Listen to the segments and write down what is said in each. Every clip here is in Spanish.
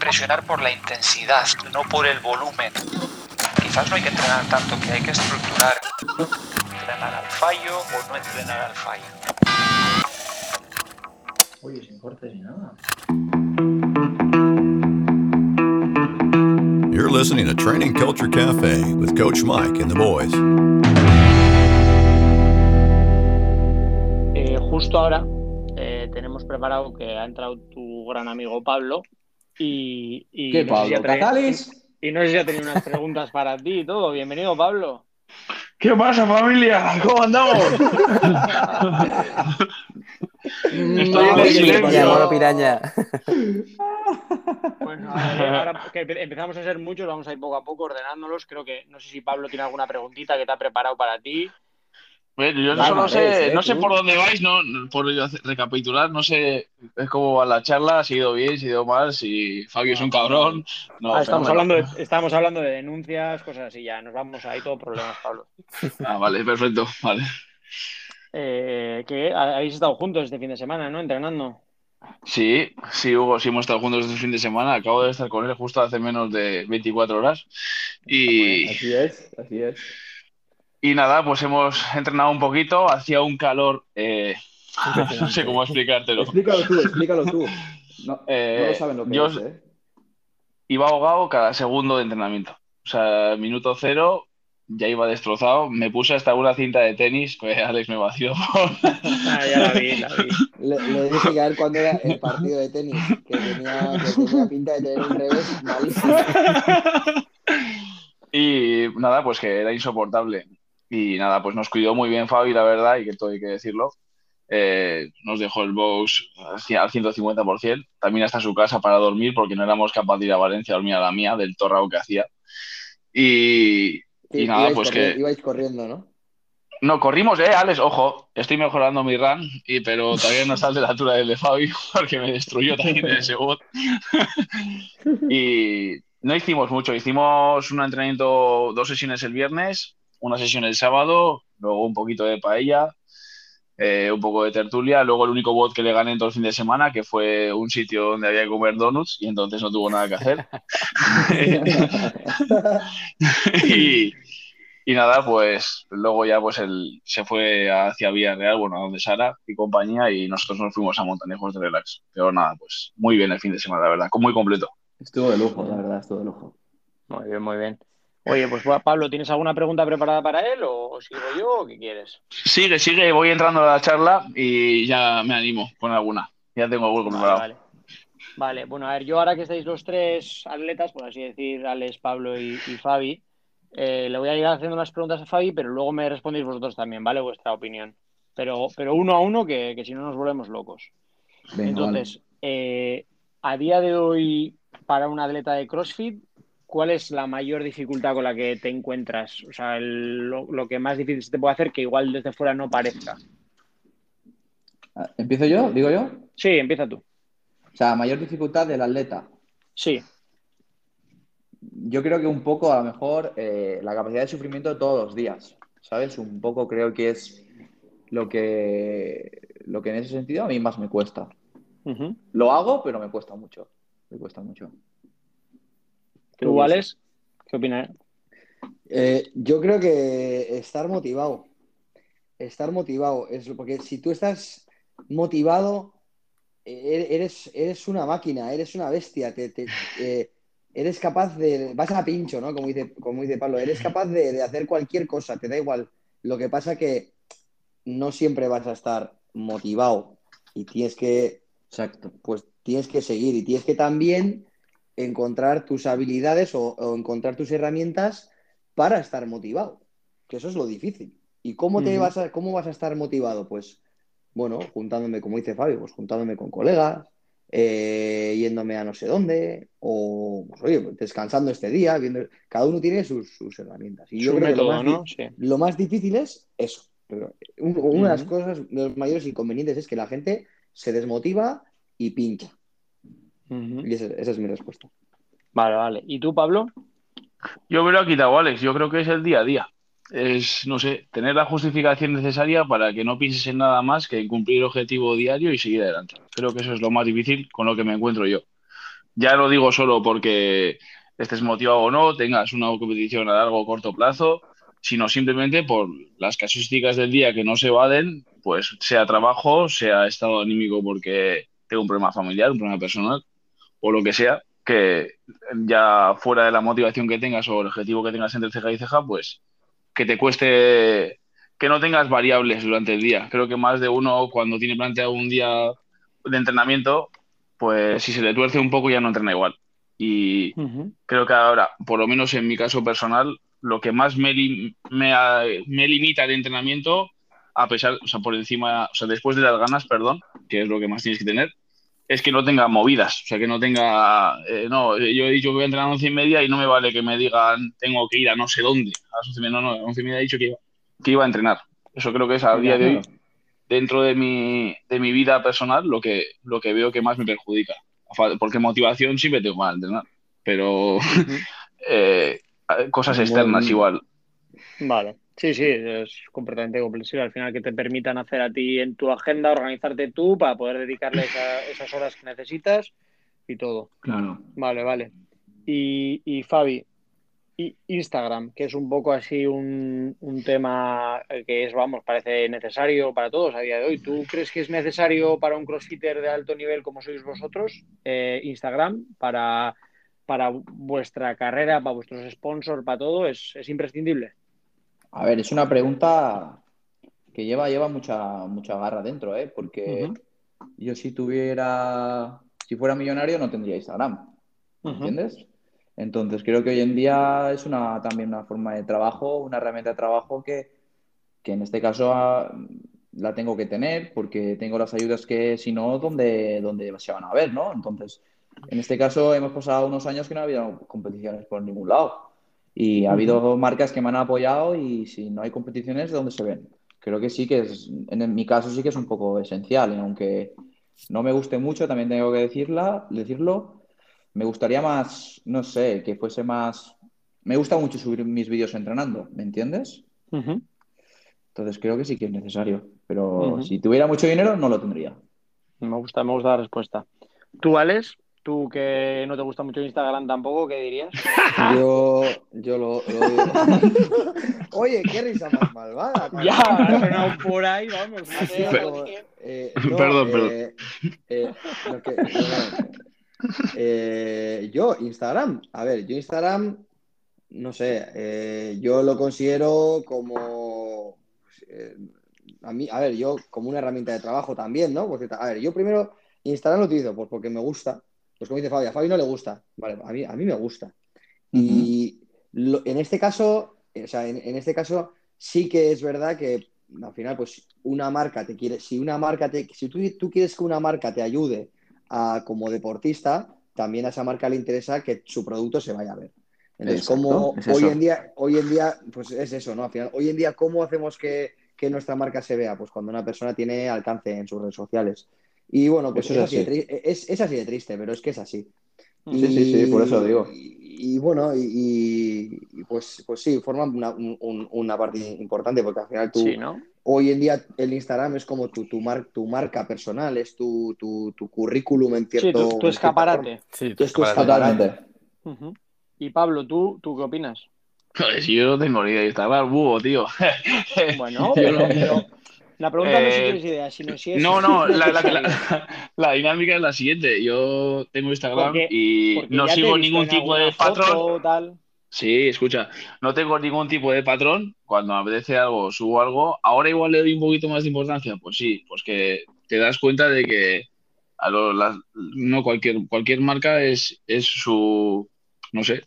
impresionar por la intensidad, no por el volumen. Quizás no hay que entrenar tanto, que hay que estructurar. Entrenar al fallo o no entrenar al fallo. Oye, sin cortes ni nada. You're listening to Training Culture Cafe with Coach Mike and the boys. Eh, justo ahora eh, tenemos preparado que ha entrado tu gran amigo Pablo y, y ¿Qué, no y no sé si ha tenido unas preguntas para ti y todo. Bienvenido, Pablo. ¿Qué pasa, familia? ¿Cómo andamos? Estoy en el silencio. piraña. Bueno, ahora que empe- empezamos a ser muchos, vamos a ir poco a poco ordenándolos. Creo que no sé si Pablo tiene alguna preguntita que te ha preparado para ti. Bueno, yo solo ves, sé, eh, no sé por dónde vais, no, por recapitular, no sé es cómo va la charla, si ha ido bien, si ha ido mal, si Fabio es un cabrón. No, Ah, estamos, hablando de, estamos hablando de denuncias, cosas así, ya nos vamos ahí, todo problemas, Pablo. Ah, vale, perfecto, vale. Eh, que habéis estado juntos este fin de semana, ¿no? Entrenando. Sí, sí, Hugo, sí hemos estado juntos este fin de semana. Acabo de estar con él justo hace menos de 24 horas. Y, Así es, así es. Y nada, pues hemos entrenado un poquito. Hacía un calor, eh, no sé cómo explicártelo. Explícalo tú, explícalo tú. No, Eh, no lo saben lo que yo- es, ¿eh? Iba ahogado cada segundo de entrenamiento. O sea, minuto cero, ya iba destrozado. Me puse hasta una cinta de tenis, pues Alex me vació. Ah, ya la vi, la vi. Le, le dije que a ver cuándo era el partido de tenis, que tenía, que tenía pinta de tener un revés malísimo. Y nada, pues que era insoportable. Y nada, pues nos cuidó muy bien Fabi, la verdad, y que todo hay que decirlo. Eh, nos dejó el box al 150%, también hasta su casa para dormir, porque no éramos capaces de ir a Valencia a dormir a la mía, del torrao que hacía. Y, y nada, ibais, pues que ibais corriendo, ¿no? no corrimos, eh, Alex, ojo, estoy mejorando mi run, y, pero todavía no está de la altura del de Fabi, porque me destruyó también en ese bot. Y no hicimos mucho, hicimos un entrenamiento, dos sesiones el viernes, una sesión el sábado, luego un poquito de paella, eh, un poco de tertulia, luego el único bot que le gané en todo el fin de semana, que fue un sitio donde había que comer donuts, y entonces no tuvo nada que hacer. y, y nada, pues luego ya pues él se fue hacia Villarreal, bueno, a donde Sara y compañía, y nosotros nos fuimos a Montanejos de Relax. Pero nada, pues muy bien el fin de semana, la verdad, muy completo. Estuvo de lujo, la verdad, estuvo de lujo. Muy bien, muy bien. Oye, pues Pablo, ¿tienes alguna pregunta preparada para él o sigo yo o qué quieres? Sigue, sigue, voy entrando a la charla y ya me animo con alguna. Ya tengo algo Vale, preparado. vale. Vale, bueno, a ver, yo ahora que estáis los tres atletas, por así decir, Alex, Pablo y, y Fabi, eh, le voy a ir haciendo unas preguntas a Fabi, pero luego me respondéis vosotros también, ¿vale? Vuestra opinión. Pero, pero uno a uno, que, que si no nos volvemos locos. Venga, Entonces, eh, a día de hoy, para un atleta de CrossFit, ¿cuál es la mayor dificultad con la que te encuentras? O sea, el- lo, lo que más difícil se te puede hacer que igual desde fuera no parezca. vale. ¿Empiezo yo? ¿Digo yo? Sí, empieza tú. O sea, mayor dificultad del atleta. Sí, Yo creo que un poco, a lo mejor, eh, la capacidad de sufrimiento de todos los días, ¿sabes? Un poco creo que es lo que, lo que en ese sentido a mí más me cuesta. Lo hago, pero me cuesta mucho. Me cuesta mucho. ¿Tú? ¿Qué opinas? Eh, yo creo que estar motivado. Estar motivado. Es, porque si tú estás motivado, eh, eres, eres una máquina, eres una bestia. Te, te- eh, eres capaz de. Vas a pincho, ¿no? Como dice, como dice Pablo. Eres capaz de, de hacer cualquier cosa, te da igual. Lo que pasa que no siempre vas a estar motivado y tienes que Exacto. pues tienes que seguir y tienes que también encontrar tus habilidades o, o encontrar tus herramientas para estar motivado, que eso es lo difícil. ¿Y cómo te vas a, cómo vas a estar motivado? Pues, bueno, juntándome, como dice Fabio, pues juntándome con colegas, eh, yéndome a no sé dónde, o pues, oye, descansando este día, viendo, cada uno tiene sus, sus herramientas. Y yo Su creo que lo más, ¿no? Sí. lo más difícil es eso. Pero una de las cosas, de los mayores inconvenientes es que la gente se desmotiva y pincha. Y esa, esa es mi respuesta. Vale, vale. ¿Y tú, Pablo? Yo me lo he quitado, Alex. Yo creo que es el día a día. Es, no sé, tener la justificación necesaria para que no pienses en nada más que en cumplir el objetivo diario y seguir adelante. Creo que eso es lo más difícil con lo que me encuentro yo. Ya no digo solo porque estés motivado o no, tengas una competición a largo o corto plazo, sino simplemente por las casuísticas del día que no se evaden, pues sea trabajo, sea estado anímico porque tengo un problema familiar, un problema personal o lo que sea, que ya fuera de la motivación que tengas o el objetivo que tengas entre ceja y ceja, pues que te cueste que no tengas variables durante el día. Creo que más de uno cuando tiene planteado un día de entrenamiento, pues si se le tuerce un poco ya no entrena igual. Y creo que ahora, por lo menos en mi caso personal, lo que más me, me, me, limita de entrenamiento, a pesar, o sea, por encima, o sea, después de las ganas, perdón, que es lo que más tienes que tener, es que no tenga movidas, o sea, que no tenga, eh, no, yo he dicho que voy a entrenar a once y media y no me vale que me digan tengo que ir a no sé dónde, a las once y media, no, no, a once y media he dicho que iba, que iba a entrenar. Eso creo que es a día de hoy, dentro de mi, de mi vida personal, lo que, lo que veo que más me perjudica. Porque motivación sí me tengo mal entrenar, pero eh, cosas externas igual. Vale. Sí, sí, es completamente comprensible. Al final que te permitan hacer a ti en tu agenda, organizarte tú para poder dedicarle esas horas que necesitas y todo. Claro. Vale, vale. Y, y Fabi, Instagram, que es un poco así un, un, tema que es, vamos, parece necesario para todos a día de hoy. ¿Tú crees que es necesario para un crossfitter de alto nivel como sois vosotros, eh, Instagram, para, para vuestra carrera, para vuestros sponsors, para todo? ¿Es, es imprescindible? A ver, es una pregunta que lleva, lleva mucha, mucha garra dentro, ¿eh? Porque yo si tuviera, si fuera millonario no tendría Instagram, ¿entiendes? Entonces creo que hoy en día es una, también una forma de trabajo, una herramienta de trabajo que, que en este caso ah, la tengo que tener porque tengo las ayudas que si no, ¿dónde, dónde se van a ver, ¿no? Entonces, en este caso hemos pasado unos años que no ha habido competiciones por ningún lado. Y ha habido marcas que me han apoyado y si no hay competiciones, ¿de dónde se ven? Creo que sí que es, en mi caso sí que es un poco esencial, y aunque no me guste mucho, también tengo que decirla, decirlo, me gustaría más, no sé, que fuese más... Me gusta mucho subir mis vídeos entrenando, ¿me entiendes? Entonces creo que sí que es necesario, pero si tuviera mucho dinero no lo tendría. Me gusta, me gusta la respuesta. ¿Tú, Alex? Tú que no te gusta mucho Instagram tampoco, ¿qué dirías? Yo, yo lo, Oye, qué risa más malvada. Ya, ha sonado por ahí, vamos. Eh, perdón, perdón. Eh, eh, yo, Instagram. A ver, yo Instagram, no sé, yo lo considero como... a mí, a ver, yo como una herramienta de trabajo también, ¿no? Porque, a ver, yo primero Instagram lo utilizo pues porque me gusta pues como dice Fabi, a Fabi no le gusta. Vale, a mí, a mí me gusta. Y en este caso, o sea, en, este caso sí que es verdad que al final, pues una marca te quiere, si una marca te, si tú, quieres que una marca te ayude a, como deportista, también a esa marca le interesa que su producto se vaya a ver. Entonces, como hoy en día, hoy en día, pues es eso, ¿no? Al final, hoy en día, ¿cómo hacemos que, que nuestra marca se vea? Pues cuando una persona tiene alcance en sus redes sociales. Y bueno, pues es, así. Es, así de triste, pero es que es así. Sí, sí, sí, por eso digo. Y, bueno, y, pues, pues sí, forma una, parte importante, porque al final tú, hoy en día el Instagram es como tu, tu, tu marca personal, es tu, tu, currículum en cierto... Sí, tu, escaparate. Sí, tu escaparate. Y Pablo, ¿tú, ¿tú qué opinas? si yo no tengo ni idea de Instagram, búho, tío. Bueno, pero, la pregunta no es si eh, tienes idea, sino si es. No, no, la, dinámica es la siguiente. Yo tengo Instagram y no sigo ningún tipo de patrón. Sí, escucha, no tengo ningún tipo de patrón. Cuando me apetece algo, subo algo. Ahora igual le doy un poquito más de importancia. Pues sí, pues que te das cuenta de que a no cualquier, cualquier marca es, es su, no sé,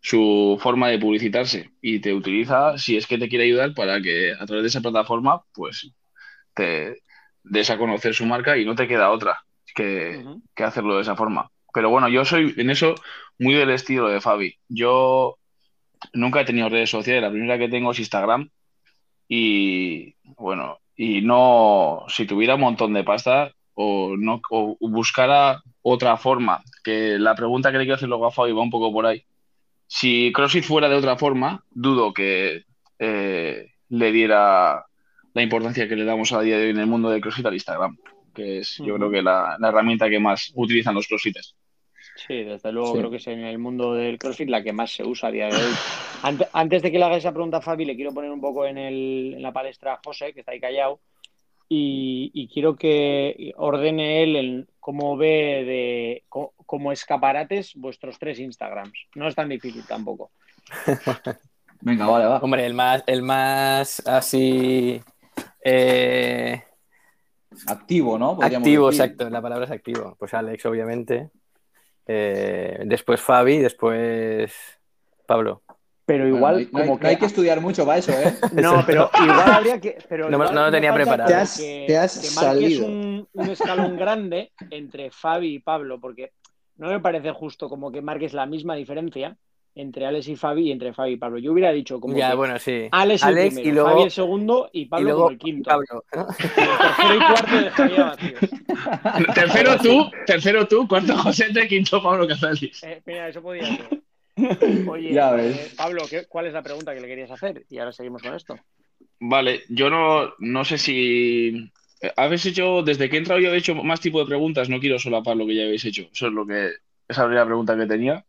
su forma de publicitarse y te utiliza si es que te quiere ayudar para que a través de esa plataforma, pues te des a conocer su marca y no te queda otra que, hacerlo de esa forma. Pero bueno, yo soy en eso muy del estilo de Fabi. Yo nunca he tenido redes sociales, la primera que tengo es Instagram y bueno, y no, si tuviera un montón de pasta o, no, buscara otra forma, que la pregunta que le quiero hacer luego a Fabi va un poco por ahí. Si CrossFit fuera de otra forma, dudo que eh, le diera la importancia que le damos a día de hoy en el mundo de CrossFit al Instagram, que es yo creo que la, herramienta que más utilizan los CrossFitters. Sí, desde luego Sí. creo que es en el mundo del CrossFit la que más se usa a día de hoy. Ante- Antes de que le haga esa pregunta a Fabi, le quiero poner un poco en, el- en la palestra a José, que está ahí callado, y, y quiero que ordene él el, cómo ve de, co- como escaparates vuestros tres Instagrams. No es tan difícil tampoco. Venga, vale, va. Hombre, el más, el más así eh, Activo, ¿no? Podríamos activo, decir. exacto, la palabra es activo. Pues Alex, obviamente. Eh, después Fabi, después Pablo. Pero Bueno, igual, no hay- no hay, como no hay que estudiar mucho para eso, ¿eh? No, pero igual habría que. Pero No no lo tenía preparado. Te has- que- te has que marques salido. Un, un escalón grande entre Fabi y Pablo, porque no me parece justo como que marques la misma diferencia entre Alex y Fabi y entre Fabi y Pablo. Yo hubiera dicho como Ya, que bueno, sí. Alex, el Alex primero, y luego- Fabi el segundo y y Pablo luego como el quinto. Pablo, ¿no? Y el tercero y cuarto dejaría vacíos. Tercero tú, tercero tú, cuarto José, quinto Pablo Casalis. Eh, mira, eso podía ser. Oye, Ya eh. Pablo, ¿qué- ¿cuál es la pregunta que le querías hacer? Y ahora seguimos con esto. Vale, yo no, no sé si eh, habéis hecho, desde que he entrado yo he hecho más tipo de preguntas, no quiero solapar lo que ya habéis hecho. Eso es lo que, esa era la pregunta que tenía.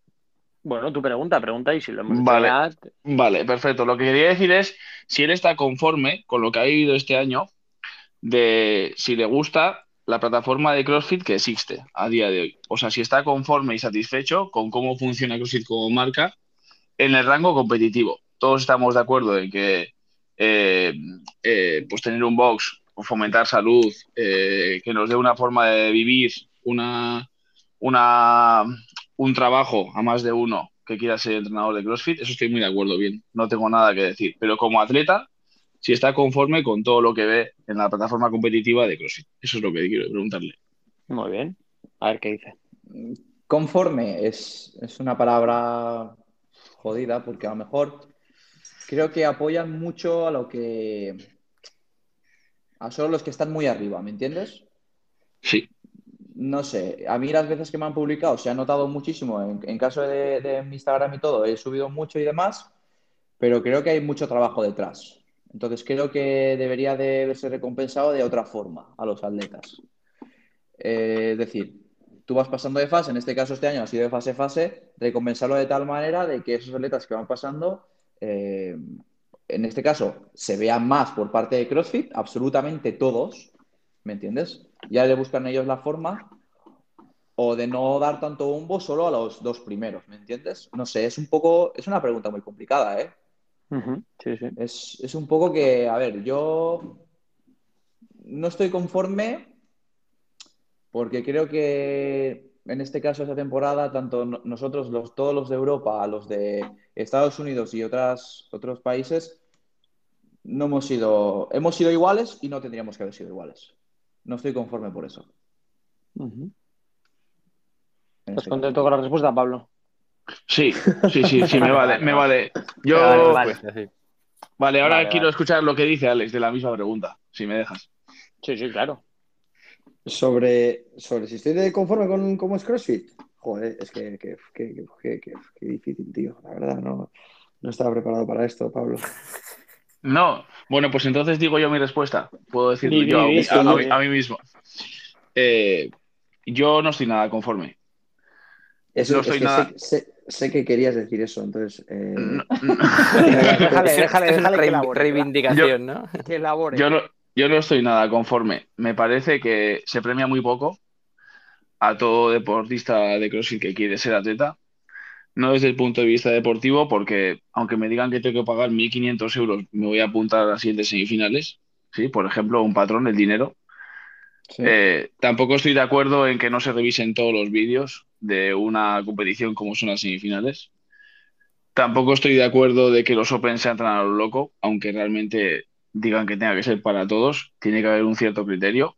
Bueno, tu pregunta, pregunta y si lo hemos Vale. ya, Vale, perfecto. Lo que quería decir es si él está conforme con lo que ha vivido este año, de si le gusta la plataforma de CrossFit que existe a día de hoy. O sea, si está conforme y satisfecho con cómo funciona CrossFit como marca en el rango competitivo. Todos estamos de acuerdo en que eh, eh, pues tener un box, fomentar salud, eh, que nos dé una forma de vivir, una, una, un trabajo a más de uno que quiera ser entrenador de CrossFit, eso estoy muy de acuerdo, bien, no tengo nada que decir. Pero como atleta, si está conforme con todo lo que ve en la plataforma competitiva de CrossFit. Eso es lo que quiero preguntarle. muy bien. A ver qué dice. Conforme es, es una palabra jodida porque a lo mejor creo que apoyan mucho a lo que... a solo los que están muy arriba, ¿me entiendes? Sí, No sé, a mí las veces que me han publicado se ha notado muchísimo, en, en caso de, de Instagram y todo, he subido mucho y demás, pero creo que hay mucho trabajo detrás. Entonces creo que debería de ser recompensado de otra forma a los atletas. Eh, es decir, tú vas pasando de fase, en este caso este año ha sido de fase a fase, recompensarlo de tal manera de que esos atletas que van pasando, eh, en este caso, se vean más por parte de CrossFit, absolutamente todos, ¿me entiendes? Ya le buscan ellos la forma o de no dar tanto bombo solo a los dos primeros, ¿me entiendes? No sé, es un poco, es una pregunta muy complicada, ¿eh? Sí, sí. Es, es un poco que, a ver, yo no estoy conforme porque creo que en este caso, esta temporada, tanto no- nosotros, los, todos los de Europa, los de Estados Unidos y otras, otros países, no hemos sido, hemos sido iguales y no tendríamos que haber sido iguales. No estoy conforme por eso. ¿Estás este contento con la respuesta, Pablo? sí, sí, sí, sí, me vale, me vale. Yo, Vale, vale. respuesta, sí. vale, ahora Vale, quiero vale. escuchar lo que dice Alex de la misma pregunta, si me dejas. Sí, sí, claro. Sobre, sobre si estoy de conforme con cómo es CrossFit. Joder, es que, que, que, que- que- que- que difícil, tío. La verdad, no, no estaba preparado para esto, Pablo. No, bueno, pues entonces digo yo mi respuesta. Puedo decirlo Di, yo a, mí- di, a- a sí. mí, a mí mismo. Eh, yo no estoy nada conforme. Eso, No es que nada- sé, sé- sé que querías decir eso, entonces. eh, No, no. Déjale, déjale, déjale que rein- elabore. reivindicación, ¿no? Que elabore. Yo no, yo no estoy nada conforme. Me parece que se premia muy poco a todo deportista de CrossFit que quiere ser atleta. No desde el punto de vista deportivo, porque aunque me digan que tengo que pagar 1.500 euros, me voy a apuntar a las siguientes semifinales. ¿sí? Por ejemplo, un patrón, el dinero. Sí. Eh, tampoco estoy de acuerdo en que no se revisen todos los vídeos de una competición como son las semifinales. Tampoco estoy de acuerdo de que los Open sean tan a lo loco, aunque realmente digan que tenga que ser para todos. Tiene que haber un cierto criterio.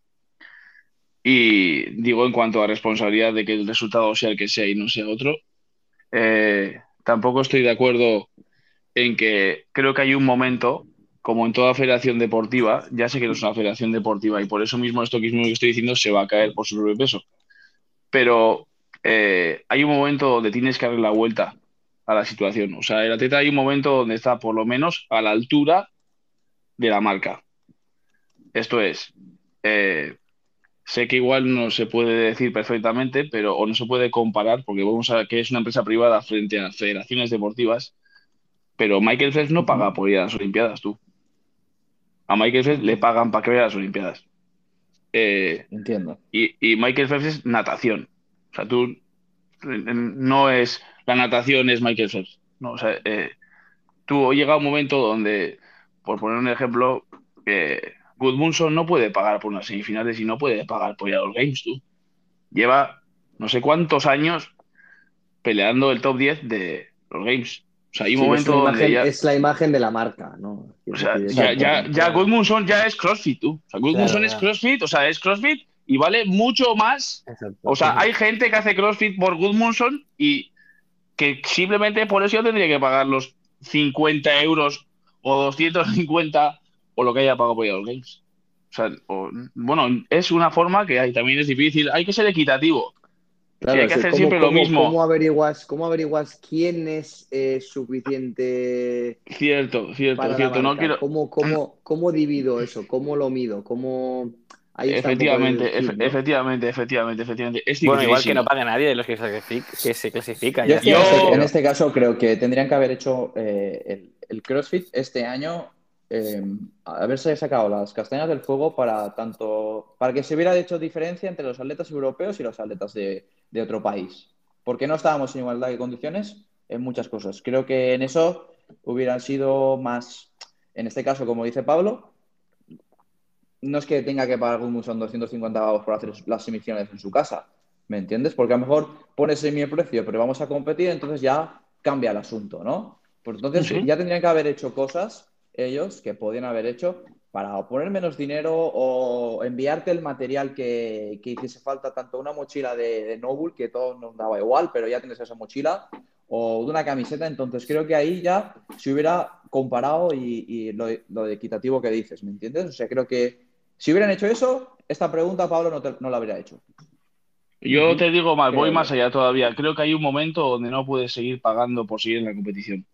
Y digo en cuanto a responsabilidad de que el resultado sea el que sea y no sea otro. Eh, tampoco estoy de acuerdo en que creo que hay un momento, como en toda federación deportiva, ya sé que no es una federación deportiva y por eso mismo esto mismo que estoy diciendo se va a caer por su propio peso. Pero eh, hay un momento donde tienes que darle la vuelta a la situación. O sea, el atleta hay un momento donde está por lo menos a la altura de la marca. Esto es, eh, sé que igual no se puede decir perfectamente, pero o no se puede comparar, porque vamos a que es una empresa privada frente a federaciones deportivas, pero Michael Phelps no paga por ir a las Olimpiadas, tú. A Michael Phelps le pagan para que vaya a las Olimpiadas. Eh, Entiendo. y, y Michael Phelps es natación. O sea, tú no es la natación es Michael Phelps. No, o sea, eh, tú llega un momento donde, por poner un ejemplo, eh, Goodmunson no puede pagar por unas semifinales y no puede pagar por ir a los Games, tú. Lleva no sé cuántos años peleando el top 10 de los Games. O sea, hay un Sí, momento imagen- ya, es la imagen de la marca, ¿no? o sea, ya, ya, ya Goodmunson ya es CrossFit, tú. O sea, Goodmunson Claro, es. CrossFit, o sea, es CrossFit y vale mucho más Exacto. o sea, hay gente que hace CrossFit por Goodmunson y que simplemente por eso yo tendría que pagar los 50 euros o 250 o lo que haya pagado por Games. O sea, o- bueno, es una forma que hay, también es difícil. Hay que ser equitativo. Claro, hay que hacer ¿cómo- siempre lo mismo. ¿Cómo averiguas, cómo averiguas quién es eh, suficiente Cierto, cierto, para la cierto. No quiero... ¿Cómo, cómo, ¿Cómo divido eso? ¿Cómo lo mido? ¿Cómo... Ahí Efectivamente, kit, efe- ¿no? efectivamente, efectivamente, efectivamente. Es Bueno, igual que no pague nadie de los que se clasifica. Que se clasifica Yo, ya es que Yo- en, este, en este caso creo que tendrían que haber hecho eh, el, el CrossFit este año, eh, haberse sacado las castañas del fuego para tanto, para que se hubiera hecho diferencia entre los atletas europeos y los atletas de, de otro país. Porque no estábamos en igualdad de condiciones en muchas cosas. Creo que en eso hubieran sido más, en este caso, como dice Pablo, no es que tenga que pagar un son 250 pavos por hacer las semifinales en su casa, ¿me entiendes? Porque a lo mejor pones el mismo precio, pero vamos a competir, entonces ya cambia el asunto, ¿no? Pues entonces Sí. ya tendrían que haber hecho cosas ellos que podían haber hecho para o poner menos dinero o enviarte el material que, que hiciese falta, tanto una mochila de, de Noble, que todo nos daba igual, pero ya tienes esa mochila, o de una camiseta, entonces creo que ahí ya se hubiera comparado y, y lo, lo de equitativo que dices, ¿me entiendes? O sea, creo que si hubieran hecho eso, esta pregunta Pablo no, te- no la habría hecho. Yo te digo más, voy Creo más allá todavía. Creo que hay un momento donde no puedes seguir pagando por seguir en la competición.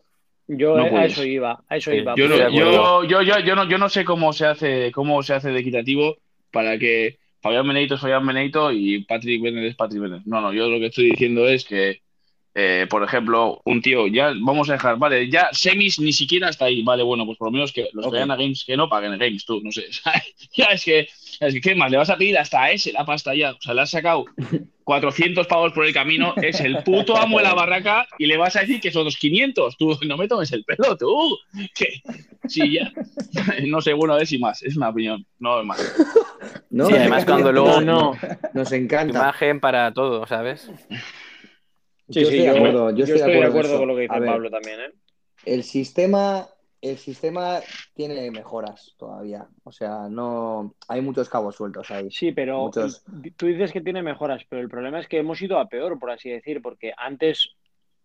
Yo No a eso iba, a eso Sí, iba. Yo no, yo, yo, yo, yo no, yo no sé cómo se hace, cómo se hace de equitativo para que Fabián Benito es Fabián Benito y Patrick Bennett es Patrick Bennett. No, no, yo lo que estoy diciendo es que, eh, por ejemplo, un tío, ya vamos a dejar, vale, ya semis ni siquiera está ahí, vale, bueno, pues por lo menos que los Ok. que vayan a Games, que no paguen en Games, tú, no sé. ya es que, es que, ¿qué más? Le vas a pedir hasta a ese la pasta ya. O sea, le has sacado 400 pavos por el camino, es el puto amo de la barraca y le vas a decir que son los 500. Tú no me tomes el pelo, tú. Que, sí, ya. No sé, bueno, es y más. Es una opinión, no es más. No, Sí, además cuando luego- no, nos encanta. Imagen para todo, ¿sabes? Sí, Yo sí, estoy de yo, acuerdo, yo estoy de de acuerdo con lo que dice ver. Pablo también, ¿eh? El sistema, el sistema tiene mejoras todavía. O sea, no hay muchos cabos sueltos ahí. Sí, pero Muchos. tú dices que tiene mejoras, pero el problema es que hemos ido a peor, por así decir, porque antes,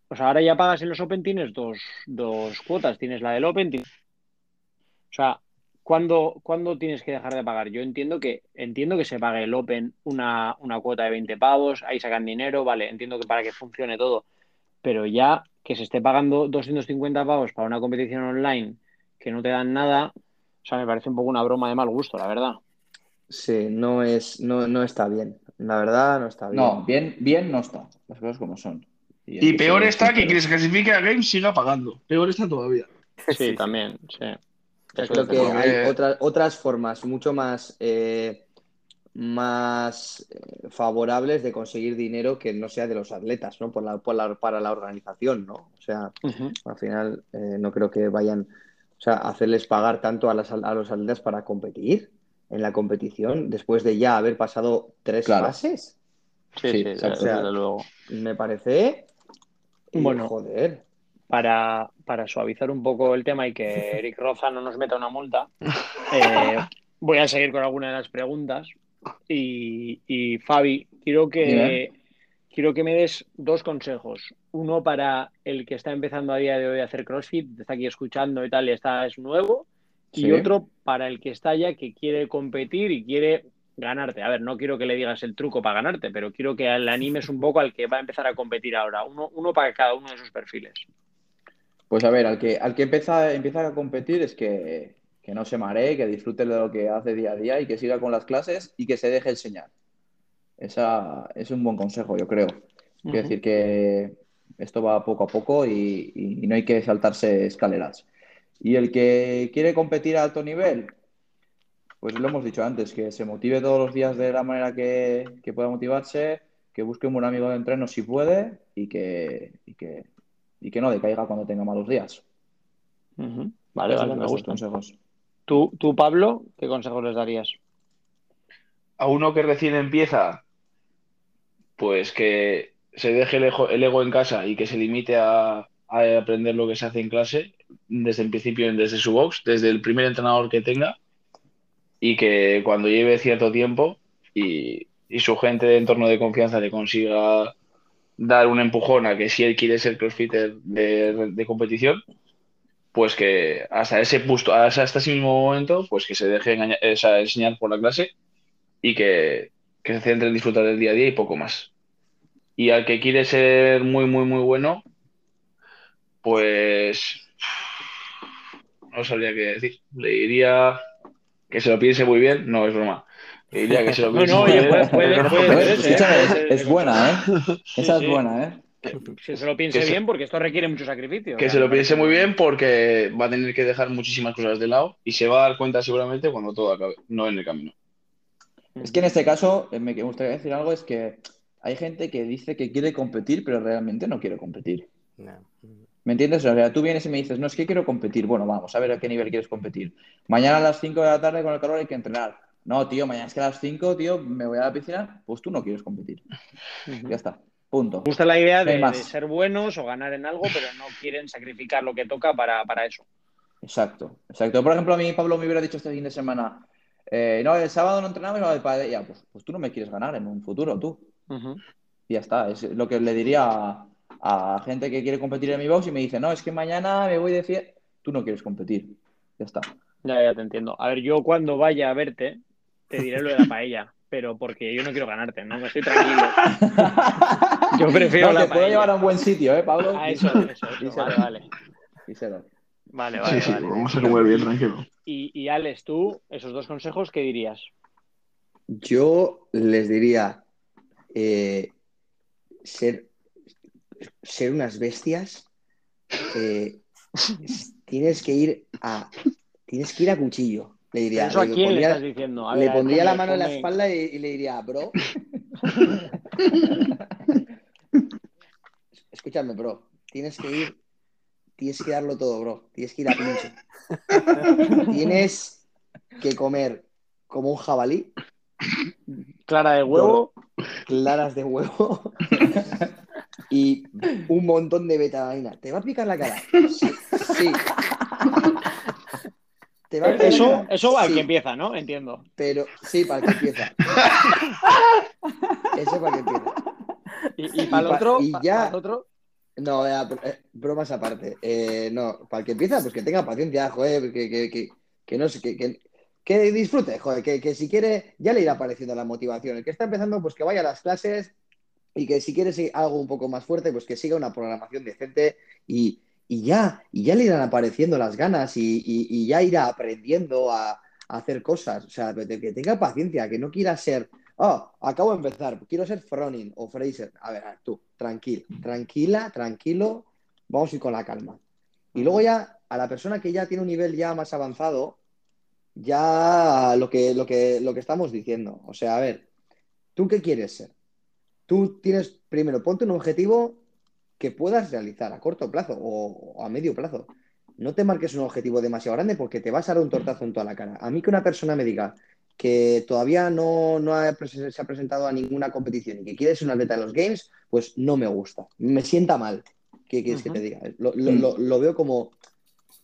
o sea, ahora ya pagas en los Open, tienes dos, dos cuotas, tienes la del Open, tienes- o sea, ¿cuándo, cuándo tienes que dejar de pagar? Yo entiendo que, entiendo que se pague el Open una, una cuota de 20 pavos, ahí sacan dinero, vale, entiendo que para que funcione todo, pero ya que se esté pagando 250 pavos para una competición online que no te dan nada, o sea, me parece un poco una broma de mal gusto, la verdad. Sí, no es, no, no está bien. La verdad, no está bien. No, bien, bien no está, las cosas como son. Y peor está que quien se clasifique a Games siga pagando. Peor está todavía. Sí, también, sí. Yo creo que hay Porque- otras, otras formas mucho más, eh, más eh, favorables de conseguir dinero que no sea de los atletas, ¿no? Por la, por la- para la organización, ¿no? O sea, al final eh, no creo que vayan o sea, hacerles pagar tanto a, las- a los atletas para competir en la competición después de ya haber pasado tres Claro. fases. Sí, Sí, sí, exacto. desde luego. Me parece. Bueno. joder. Para, para suavizar un poco el tema y que Eric Roza no nos meta una multa, eh, voy a seguir con alguna de las preguntas. Y, y Fabi, quiero que, quiero que me des dos consejos. Uno para el que está empezando a día de hoy a hacer CrossFit, está aquí escuchando y tal, y está, es nuevo. Y Sí. otro para el que está ya que quiere competir y quiere ganarte. A ver, no quiero que le digas el truco para ganarte, pero quiero que le animes un poco al que va a empezar a competir ahora. Uno, uno para cada uno de sus perfiles. Pues a ver, al que, al que empieza, empieza a competir es que, que no se maree, que disfrute de lo que hace día a día y que siga con las clases y que se deje enseñar. Esa es un buen consejo, yo creo. Quiero decir que esto va poco a poco y, y no hay que saltarse escaleras. Y el que quiere competir a alto nivel, pues lo hemos dicho antes, que se motive todos los días de la manera que, que pueda motivarse, que busque un buen amigo de entreno si puede y que, y que, y que no decaiga cuando tenga malos días. Vale, Esos vale, me nuestros gusta. consejos. ¿Tú, tú, Pablo, qué consejos les darías? A uno que recién empieza, pues que se deje el ego, el ego en casa y que se limite a, aprender lo que se hace en clase desde el principio, desde su box, desde el primer entrenador que tenga y que cuando lleve cierto tiempo y, su gente de entorno de confianza le consiga dar un empujón a que si él quiere ser crossfitter de competición, pues que hasta ese punto, hasta ese mismo momento, pues que se deje engañar- o sea, enseñar por la clase y que, que se centre en disfrutar del día a día y poco más. Y al que quiere ser muy, muy, muy bueno, pues no sabría qué decir. Le diría que se lo piense muy bien, no es broma. Le diría que se lo piense no, muy bien. puede, puede, puede ¿eh? es, buena, ¿eh? Esa Sí, es buena, ¿eh? Que se lo piense se- bien, porque esto requiere mucho sacrificio. Que o sea, se lo piense muy bien porque va a tener que dejar muchísimas cosas de lado y se va a dar cuenta seguramente cuando todo acabe, no en el camino. Es que en este caso, eh, me gustaría decir algo, es que hay gente que dice que quiere competir, pero realmente no quiere competir. No. ¿Me entiendes? O sea, tú vienes y me dices, no, es que quiero competir. Bueno, vamos a ver a qué nivel quieres competir. Mañana a las 5 de la tarde con el calor hay que entrenar. No, tío, mañana es que a las 5, tío, me voy a la piscina. Pues tú no quieres competir. Ya está. Punto. Me gusta la idea No de, de ser buenos o ganar en algo, pero no quieren sacrificar lo que toca para, para eso. Exacto, exacto. Por ejemplo, a mí Pablo me hubiera dicho este fin de semana, eh, no, el sábado no entrenamos, no, el padre, ya, pues, pues tú no me quieres ganar en un futuro, tú. Y ya está. Es lo que le diría a, a gente que quiere competir en mi box y me dice, no, es que mañana me voy de fiesta. Tú no quieres competir. Ya está. Ya, ya te entiendo. A ver, yo cuando vaya a verte, te diré lo de la paella, pero porque yo no quiero ganarte, ¿no? Estoy tranquilo. Yo prefiero No, la te puedo llevar a un buen sitio, ¿eh, Pablo? Ah, eso, eso, eso. Vale, vale. Díselo. Vale, vale, vale. vamos a comer bien, tranquilo. Y, y Alex, tú, esos dos consejos, ¿qué dirías? Yo les diría eh, ser, ser unas bestias. eh, tienes que ir a tienes que ir a cuchillo. Le diría. ¿Eso a Le quién le pondría- estás diciendo? A le ver, a ver, pondría la mano en la espalda y, y le diría, bro. Escúchame, bro. Tienes que ir. Tienes que darlo todo, bro. Tienes que ir a pincho. Tienes que comer como un jabalí, Clara de huevo. claras de huevo y un montón de betadina. ¿Te va a picar la cara? Sí. sí. ¿Te va a picar la Eso, eso va al Sí. que empieza, ¿no? Entiendo. Pero sí, para el que empieza. Eso para el que empieza. Y, y para el otro, y ya- para el otro, No, ya, br- eh, bromas aparte. Eh, no, para el que empieza, pues que tenga paciencia, joder, que, que, que, que no sé, que, que, disfrute, joder, que, que si quiere, ya le irá apareciendo la motivación. El que está empezando, pues que vaya a las clases y que si quiere algo un poco más fuerte, pues que siga una programación decente y, y ya, y ya le irán apareciendo las ganas y, y- y ya irá aprendiendo a, a hacer cosas. O sea, que tenga paciencia, que no quiera ser, oh, acabo de empezar, quiero ser Fronin o Fraser. A ver, a ver, tú, tranquilo, tranquila, tranquilo, vamos a ir con la calma. Y luego ya a la persona que ya tiene un nivel ya más avanzado, ya lo que, lo que, lo que estamos diciendo. O sea, a ver, ¿tú qué quieres ser? Tú tienes, primero, ponte un objetivo que puedas realizar a corto plazo o, o a medio plazo. No te marques un objetivo demasiado grande porque te vas a dar un tortazo en toda la cara. A mí que una persona me diga que todavía no, no ha se ha presentado a ninguna competición y que quiere ser un atleta de los Games, pues no me gusta. Me sienta mal. ¿Qué quieres que te diga? Lo, lo- lo- lo veo como,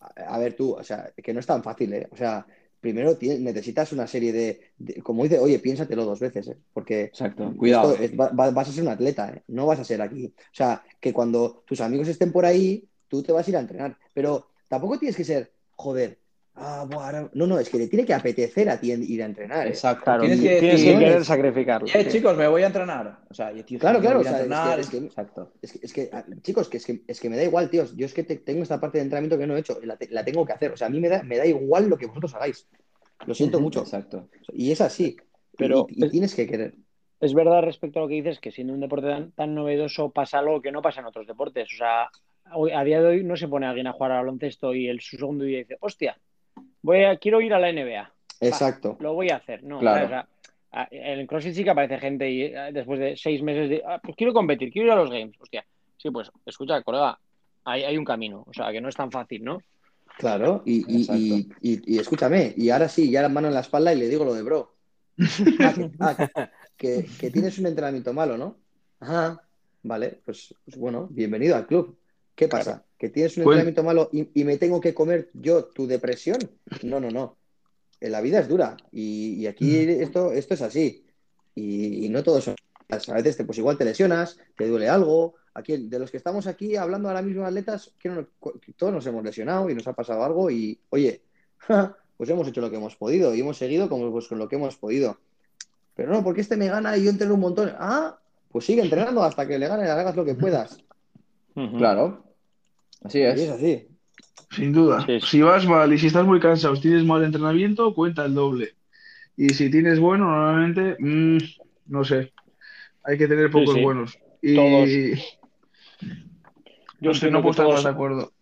a, ver tú, o sea, que no es tan fácil, ¿eh? O sea, primero tienes- necesitas una serie de, de- como dice, oye, piénsatelo dos veces, ¿eh? Porque Exacto. Cuidado. esto es- va- va- vas a ser un atleta, ¿eh? No vas a ser aquí. O sea, que cuando tus amigos estén por ahí, tú te vas a ir a entrenar. Pero tampoco tienes que ser, joder, ah, ahora- no, no, es que te tiene que apetecer a ti ir a entrenar. ¿eh? Exacto. claro, Tienes que tienes decir, que querer sacrificarlo. eh, sí. chicos, me voy a entrenar. O sea, tío, Claro, me claro, voy a o sea, es que- es que- Exacto. Es que, es que, ah, chicos, que es que, es que me da igual, tíos. Yo es que te- tengo esta parte de entrenamiento que no he hecho, la, te- la tengo que hacer. O sea, a mí me da, me da igual lo que vosotros hagáis. Lo siento mucho. Exacto. Y es así. Pero- y, y tienes que querer. es verdad respecto a lo que dices que siendo un deporte tan, tan novedoso pasa algo que no pasa en otros deportes. O sea, hoy- a día de hoy no se pone alguien a jugar al baloncesto y el su segundo día dice, hostia, voy a, quiero ir a la NBA. Exacto. Lo voy a hacer. No, Claro. o sea, en el CrossFit sí que aparece gente y eh, después de seis meses de, "Ah, pues quiero competir, quiero ir a los Games. Hostia, sí, pues escucha, colega, hay, hay un camino. O sea, que no es tan fácil, ¿no? Claro, y, y, Exacto. y, y- y escúchame, y ahora sí, ya la mano en la espalda y le digo lo de bro. Ah, que, ah, que- que tienes un entrenamiento malo, ¿no? Ajá, vale, pues, pues bueno, bienvenido al club. ¿Qué pasa? ¿Que tienes un Pues- entrenamiento malo y, y me tengo que comer yo tu depresión? No, no, no. Eh, La vida es dura y, y aquí esto, esto es así. Y, y no todos son. A veces te, pues igual te lesionas, te duele algo. Aquí, de los que estamos aquí hablando ahora mismo, atletas, que no- todos nos hemos lesionado y nos ha pasado algo. Y oye, pues hemos hecho lo que hemos podido y hemos seguido como, pues, con lo que hemos podido. Pero no, porque este me gana y yo entreno un montón. Ah, pues sigue entrenando hasta que le gane, hagas lo que puedas. Claro. Así Y es es. así. Sin duda. Sí, sí. Si vas mal y si estás muy cansado, si tienes mal entrenamiento, cuenta el doble. Y si tienes bueno, normalmente, mm, no sé, hay que tener pocos sí. buenos. Y Todos. Yo no sé, no puedo estar más de acuerdo.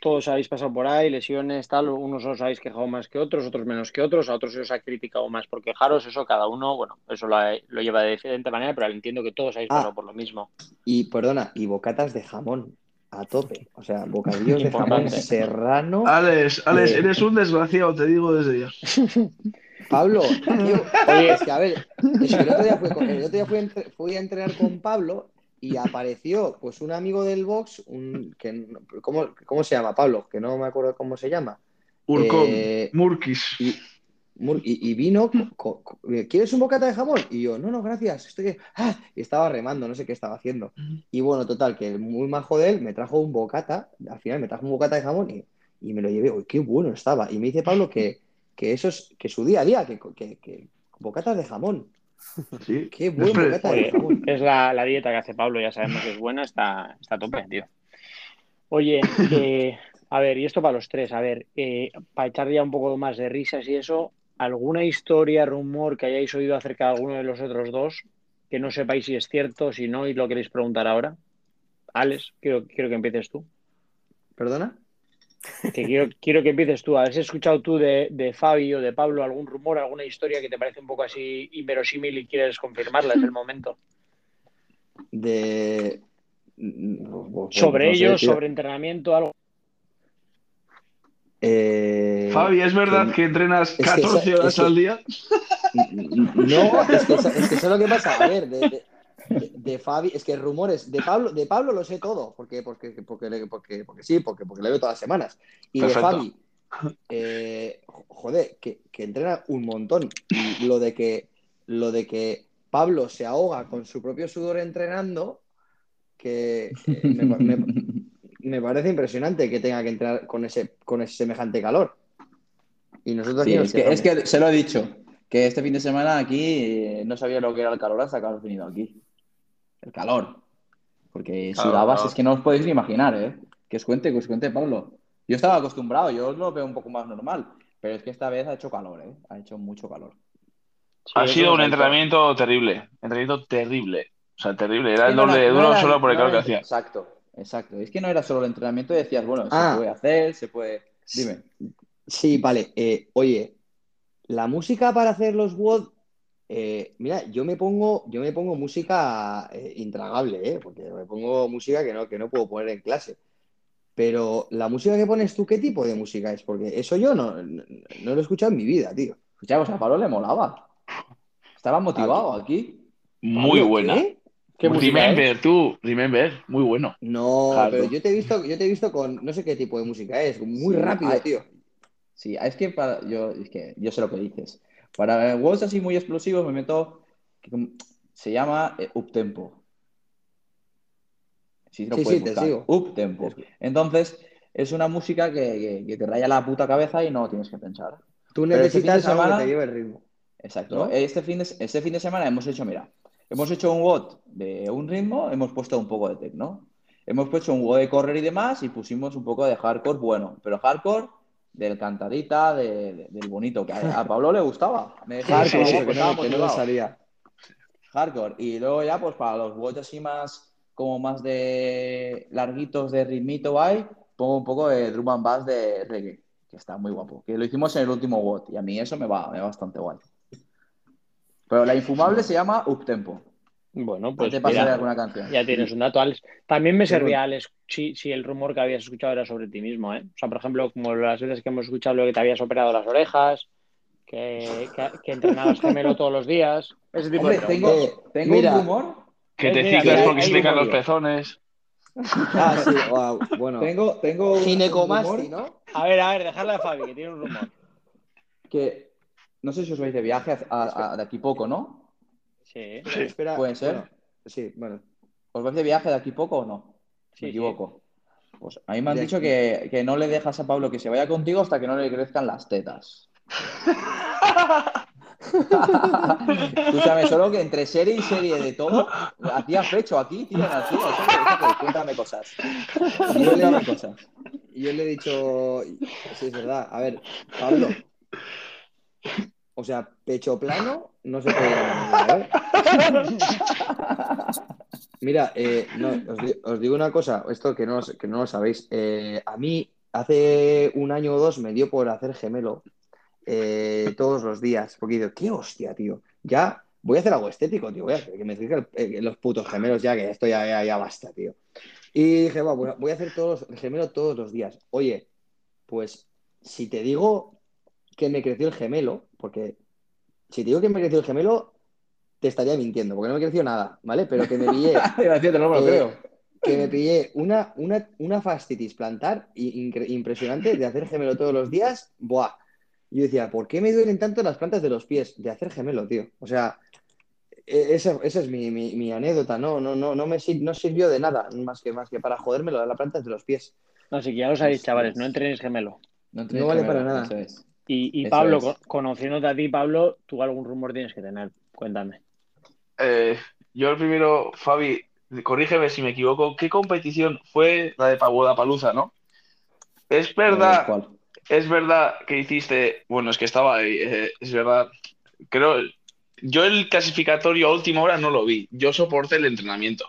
todos habéis pasado por ahí, lesiones, tal, unos os habéis quejado más que otros, otros menos que otros, a otros se os ha criticado más por quejaros, eso cada uno, bueno, eso lo lleva de diferente manera, pero entiendo que todos habéis Ah. pasado por lo mismo. Y perdona, y bocatas de jamón a tope. O sea, bocadillos de jamón serrano. Alex, Alex, eres un desgraciado, te digo desde ya. Pablo, tío, oye, es que a ver, es que el otro día, fui, con- el otro día fui, a entre- fui a entrenar con Pablo y apareció pues un amigo del box, un, que, ¿cómo, cómo se llama Pablo? Que no me acuerdo cómo se llama. Urcón, Eh, Murkis. y, y- y vino, co- co- ¿quieres un bocata de jamón? Y yo, no, no, gracias, estoy... ah", y estaba remando, no sé qué estaba haciendo. Y bueno, total, que muy majo de él me trajo un bocata, al final me trajo un bocata de jamón y, y me lo llevé, uy, qué bueno estaba. Y me dice Pablo que, que eso es, que su día a día, que, que, que bocatas de jamón, Sí. qué buen de jamón. es la, la dieta que hace Pablo, ya sabemos que es buena, está, está a tope, tío. Oye, eh, a ver, y esto para los tres, a ver, eh, para echar ya un poco más de risas y eso, ¿alguna historia, rumor que hayáis oído acerca de alguno de los otros dos que no sepáis si es cierto, si no, y lo queréis preguntar ahora? Alex, quiero, quiero que empieces tú. ¿Perdona? Que quiero, quiero que empieces tú. ¿Has escuchado tú de, de Fabi o de Pablo algún rumor, alguna historia que te parece un poco así inverosímil y quieres confirmarla? Es el momento. De... Pues, Sobre no sé, ellos, sobre entrenamiento, algo. Eh, Fabi, ¿es verdad que- que entrenas que 14 esa- horas es que- al día? No, es que, es que eso es lo que pasa. A ver, de, de- de- de Fabi, es que rumores, de Pablo, de Pablo lo sé todo, porque, porque, porque, porque, porque sí, porque, porque le veo todas las semanas. Y Perfecto. de Fabi, eh, joder, que, que entrena un montón. Y lo de que lo de que Pablo se ahoga con su propio sudor entrenando, que eh, me, me- me parece impresionante que tenga que entrenar con ese, con ese semejante calor. Y nosotros Sí, es que, es quejamos. que se lo he dicho, que este fin de semana aquí eh, no sabía lo que era el calor hasta que has venido aquí. El calor. Porque Claro, sudabas, claro. es que no os podéis ni imaginar, ¿eh? Que os cuente, que os cuente, Pablo. Yo estaba acostumbrado, yo lo veo un poco más normal, pero es que esta vez ha hecho calor, ¿eh? Ha hecho mucho calor. Sí, Ha sido un entrenamiento terrible. Entrenamiento terrible. O sea, terrible. Era el doble, doble era- solo por el calor que hacía. Exacto, exacto. Es que no era solo el entrenamiento, decías, bueno, Ah. se puede hacer, se puede. Dime. Sí, vale. Eh, oye, la música para hacer los WOD, eh, mira, yo me pongo, yo me pongo música eh, intragable, ¿eh? Porque me pongo música que no, que no puedo poner en clase. Pero la música que pones tú, ¿qué tipo de música es? Porque eso yo no, no, no lo he escuchado en mi vida, tío. Escuchamos, a Pablo le molaba. Estaba motivado aquí. Muy Pablo, buena. ¿qué? ¿Qué música Remember, tú. Remember. Muy bueno. No, Claro. pero yo te he visto, yo te he visto con no sé qué tipo de música es, muy Sí, rápido, tío. Sí, es que para, yo, es que yo sé lo que dices. Para WODs así muy explosivos me meto, se llama eh, uptempo. Sí, lo Sí, puedes sí, te sigo. Uptempo. Entonces, es una música que, que- que te raya la puta cabeza y no tienes que pensar. Tú este necesitas algo que te lleve el ritmo. Exacto. ¿No? Este fin de, este fin de semana hemos hecho, mira, hemos hecho un WOD de un ritmo, hemos puesto un poco de techno. Hemos puesto un WOD de correr y demás y pusimos un poco de hardcore bueno, pero hardcore del cantadita, de- de- del bonito, que a, a Pablo le gustaba. Me Hardcore, que no- que no motivado. salía. hardcore. Y luego ya, pues para los watts así más, como más de larguitos de ritmito hay, pongo un poco de drum and bass de reggae, que está muy guapo. Que lo hicimos en el último WOT y a mí eso me va, me va bastante guay. Pero la infumable se llama Uptempo. Bueno, Pues te pasaré mira, alguna canción. ya tienes un dato, Alex. También me servía, Alex, si, si el rumor que habías escuchado era sobre ti mismo, ¿eh? O sea, por ejemplo, como las veces que hemos escuchado lo que te habías operado las orejas, que, que, que entrenabas gemelo todos los días, ese tipo Hombre, de tengo. Eh, tengo mira. un rumor. Que te Mira, ciclas mira, porque se te caen los pezones. Ah, sí, wow, bueno. Tengo, tengo un- un Ginecomasti, rumor ¿no? A ver, a ver, dejarla a Fabi, que tiene un rumor. que no sé si os vais de viaje a- a- a- de aquí poco, ¿no? Sí, Sí. Espera, Puede ser. bueno, sí, bueno. ¿Os vais de viaje de aquí poco o no? Sí, Me sí. equivoco. Pues a mí me han De dicho que, que no le dejas a Pablo que se vaya contigo hasta que no le crezcan las tetas. Escúchame, solo que entre serie y serie de todo, hacía pecho aquí, tío, en el tío. Eso que- eso que- Cuéntame cosas. Cuéntame cosas. Y yo le he dicho, sí, es verdad. A ver, Pablo. O sea, pecho plano no se puede ¿vale? Mira, eh, no, os, di- os digo una cosa, esto que no, que no lo sabéis. Eh, a mí hace un año o dos me dio por hacer gemelo eh, todos los días, porque digo, qué hostia, tío. Ya voy a hacer algo estético, tío. Voy a hacer que me los putos gemelos ya, que esto ya, ya, ya basta, tío. Y dije, va, voy a, hacer todos gemelo todos los días. Oye, pues si te digo que me creció el gemelo, porque si te digo que me creció el gemelo, te estaría mintiendo, porque no me creció nada, ¿vale? Pero que me pillé, Iba a decirte, no me lo Eh, creo. que me pillé una, una, una fastitis plantar impresionante de hacer gemelo todos los días. Buah. Yo decía, ¿por qué me duelen tanto las plantas de los pies? De hacer gemelo, tío. O sea, e- esa, esa es mi, mi- mi anécdota. No, no, no, no me sir- no sirvió de nada más que, más que para jodérmelo de las plantas de los pies. Así que ya lo sabéis, chavales, no entrenéis gemelo. No, no vale para nada. Es. Y, y Pablo, es. co- conociéndote a ti, Pablo, tú algún rumor tienes que tener. Cuéntame. Eh, yo el primero, Fabi, corrígeme si me equivoco, ¿qué competición fue la de Paluza, no? Es verdad, ¿Cuál? es verdad que hiciste, bueno, es que estaba ahí, eh, es verdad, creo, yo el clasificatorio a última hora no lo vi, yo soporté el entrenamiento.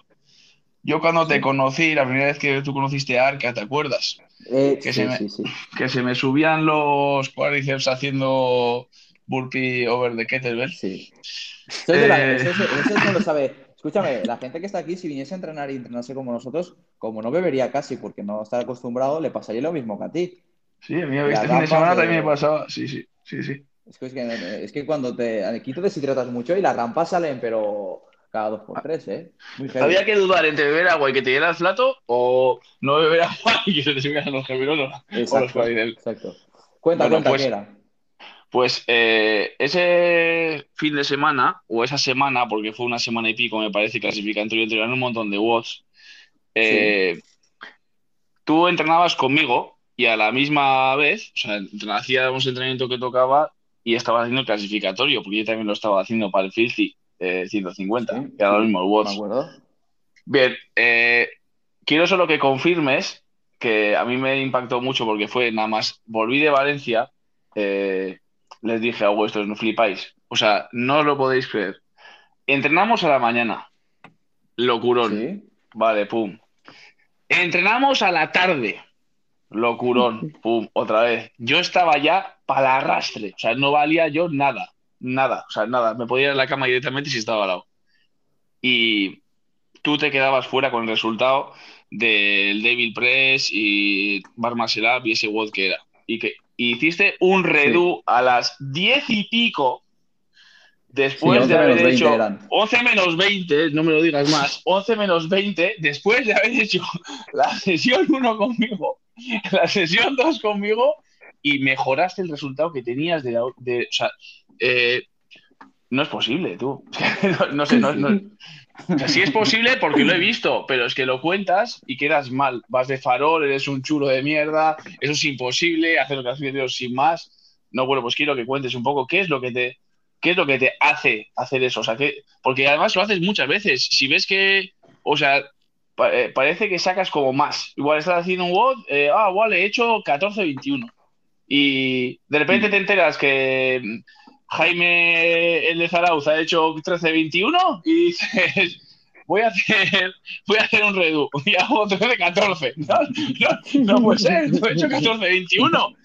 Yo cuando te conocí, la primera vez que tú conociste a Arca, ¿te acuerdas? Eh, Que sí, se me- sí, sí. Que se me subían los cuádriceps haciendo burpee over the kettlebell. Sí. Eso, es de la- Eh. eso es- eso no lo sabe. Escúchame, la gente que está aquí, si viniese a entrenar y entrenase como nosotros, como no bebería casi porque no está acostumbrado, le pasaría lo mismo que a ti. Sí, a mí este fin de semana de- también me pasaba, sí, sí, sí, sí. Es que, es que, es que cuando te. Aquí te deshidratas mucho y las rampas salen, pero cada dos por tres, ¿eh? Muy. Había que dudar entre beber agua y que te diera el flato o no beber agua y que se te subieran los gemelos o, o los Exacto, exacto. Cuenta, Bueno, cuenta, pues- ¿qué era? Pues eh, ese fin de semana, o esa semana, porque fue una semana y pico, me parece, clasificatorio, entrenaron un montón de watts. eh, Tú entrenabas conmigo y a la misma vez, o sea, hacíamos el entrenamiento que tocaba y estaba haciendo el clasificatorio, porque yo también lo estaba haciendo para el Filthy eh, 150, Sí, que era lo sí, mismo, Me watts. acuerdo. Bien, eh, quiero solo que confirmes que a mí me impactó mucho porque fue nada más, volví de Valencia, eh, les dije a vuestros, no flipáis, o sea, no os lo podéis creer. Entrenamos a la mañana, locurón, Sí. vale, pum. Entrenamos a la tarde, locurón, pum, otra vez. Yo estaba ya para arrastre, o sea, no valía yo nada, nada, o sea, nada, me podía ir a la cama directamente si estaba al lado. Y tú te quedabas fuera con el resultado del Devil Press y Bar Up y ese WOD que era. Y que y hiciste un redo a las diez y pico después Sí, de 11 haber menos 20 hecho eran. 11 menos 20, no me lo digas más, 11 menos 20 después de haber hecho la sesión 1 conmigo, la sesión 2 conmigo y mejoraste el resultado que tenías de, la- de- o sea, eh, no es posible, tú. no, no sé, no, no- o sea, sí es posible porque lo he visto, pero es que lo cuentas y quedas mal. Vas de farol, eres un chulo de mierda, eso es imposible, hacer lo que has hecho sin más. No, bueno, pues quiero que cuentes un poco qué es lo que te, qué es lo que te hace hacer eso. O sea, que, porque además lo haces muchas veces. Si ves que, o sea, pa- eh, parece que sacas como más. Igual estás haciendo un WOD, eh, ah, igual he hecho 14-21. Y de repente te enteras que, Jaime el de Zarauz ha hecho 13-21 y dices, voy a hacer, voy a hacer un redu y hago 13-14. No, no, no puede ser, tú has hecho 14-21.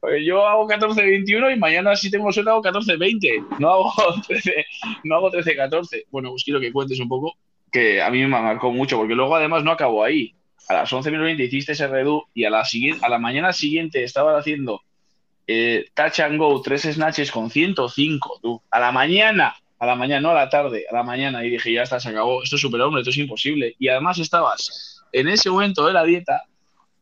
Porque Yo hago 14-21 y mañana si tengo suerte hago 14-20. No hago 13, no hago 13-14. Bueno, pues quiero que cuentes un poco, que a mí me marcó mucho, porque luego además no acabó ahí. A las 11.20 hiciste ese redu y a la, a la mañana siguiente estaba haciendo eh, touch and go, tres snatches con 105, tú. A la mañana, a la mañana, no a la tarde, a la mañana. Y dije, ya está, se acabó. Esto es super hombre, esto es imposible. Y además estabas en ese momento de la dieta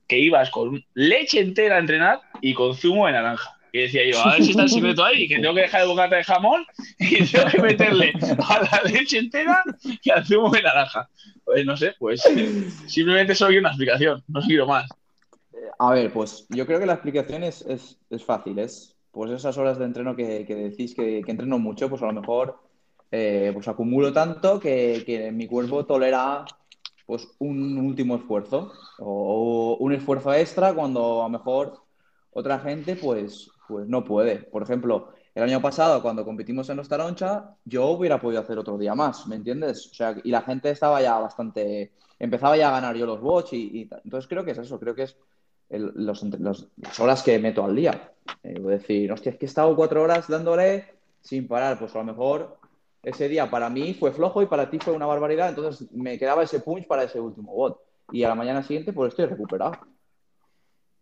que ibas con leche entera a entrenar y con zumo de naranja. Y decía yo, a ver si está el secreto ahí, que tengo que dejar el bocata de jamón y tengo que meterle a la leche entera y al zumo de naranja. Pues no sé, pues simplemente soy una explicación, no quiero más. A ver, pues yo creo que la explicación es, es, es fácil. Es pues esas horas de entreno que, que decís que, que, entreno mucho, pues a lo mejor eh, pues acumulo tanto que, que, mi cuerpo tolera pues un último esfuerzo o, un esfuerzo extra cuando a lo mejor otra gente pues, pues no puede. Por ejemplo, el año pasado cuando competimos en Nuestra Taroncha, yo hubiera podido hacer otro día más, ¿me entiendes? O sea, y la gente estaba ya bastante... Empezaba ya a ganar yo los y, y entonces creo que es eso, creo que es el, los, los, las horas que meto al día. Eh, voy a decir, hostia, es que he estado cuatro horas dándole sin parar. Pues a lo mejor ese día para mí fue flojo y para ti fue una barbaridad. Entonces me quedaba ese punch para ese último bot. Y a la mañana siguiente, pues estoy recuperado.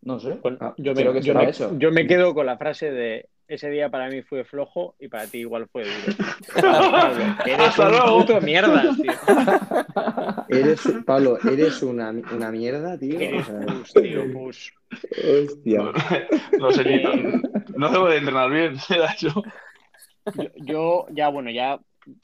No sé. Bueno, yo, me, yo, me, eso. yo me quedo con la frase de ese día para mí fue flojo y para ti igual fue duro. eres un puto mierda, tío. Eres, Pablo, eres una, una mierda, tío. Eres tío. Hostia. No, no sé, no, no debo de entrenar bien. Yo, yo, ya, bueno, ya,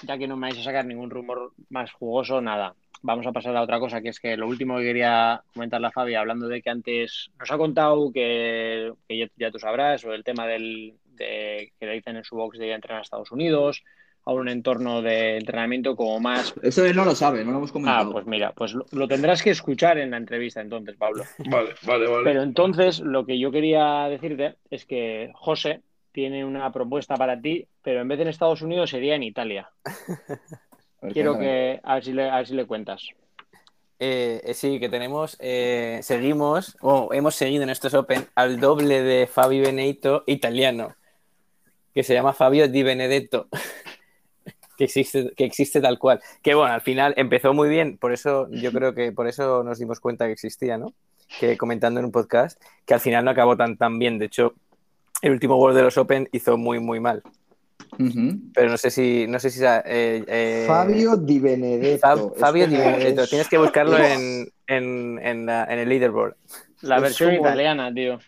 ya que no me vais a sacar ningún rumor más jugoso, nada. Vamos a pasar a otra cosa, que es que lo último que quería comentarle a Fabi, hablando de que antes nos ha contado que, que ya, ya, tú sabrás, o el tema del, de, que le dicen en su box de ir a entrenar a Estados Unidos, a un entorno de entrenamiento como más. Eso él no lo sabe, no lo hemos comentado. Ah, pues mira, pues lo, lo, tendrás que escuchar en la entrevista entonces, Pablo. Vale, vale, vale. Pero entonces lo que yo quería decirte es que José tiene una propuesta para ti, pero en vez de en Estados Unidos sería en Italia. Quiero que a ver si le, a ver si le cuentas. Eh, sí, que tenemos, eh, seguimos, o oh, hemos seguido en estos Open al doble de Fabio Benedetto italiano, que se llama Fabio Di Benedetto, que existe, que existe tal cual. Que bueno, al final empezó muy bien, por eso yo creo que por eso nos dimos cuenta que existía, ¿no? Que comentando en un podcast, que al final no acabó tan, tan bien. De hecho, el último World de los Open hizo muy, muy mal. Uh -huh. Pero no sé si. No sé si eh, eh, Fabio Di Benedetto. Fab, Fabio Di Benedetto. Tienes que buscarlo en, en, en, la, en el leaderboard. La es versión como, italiana, tío.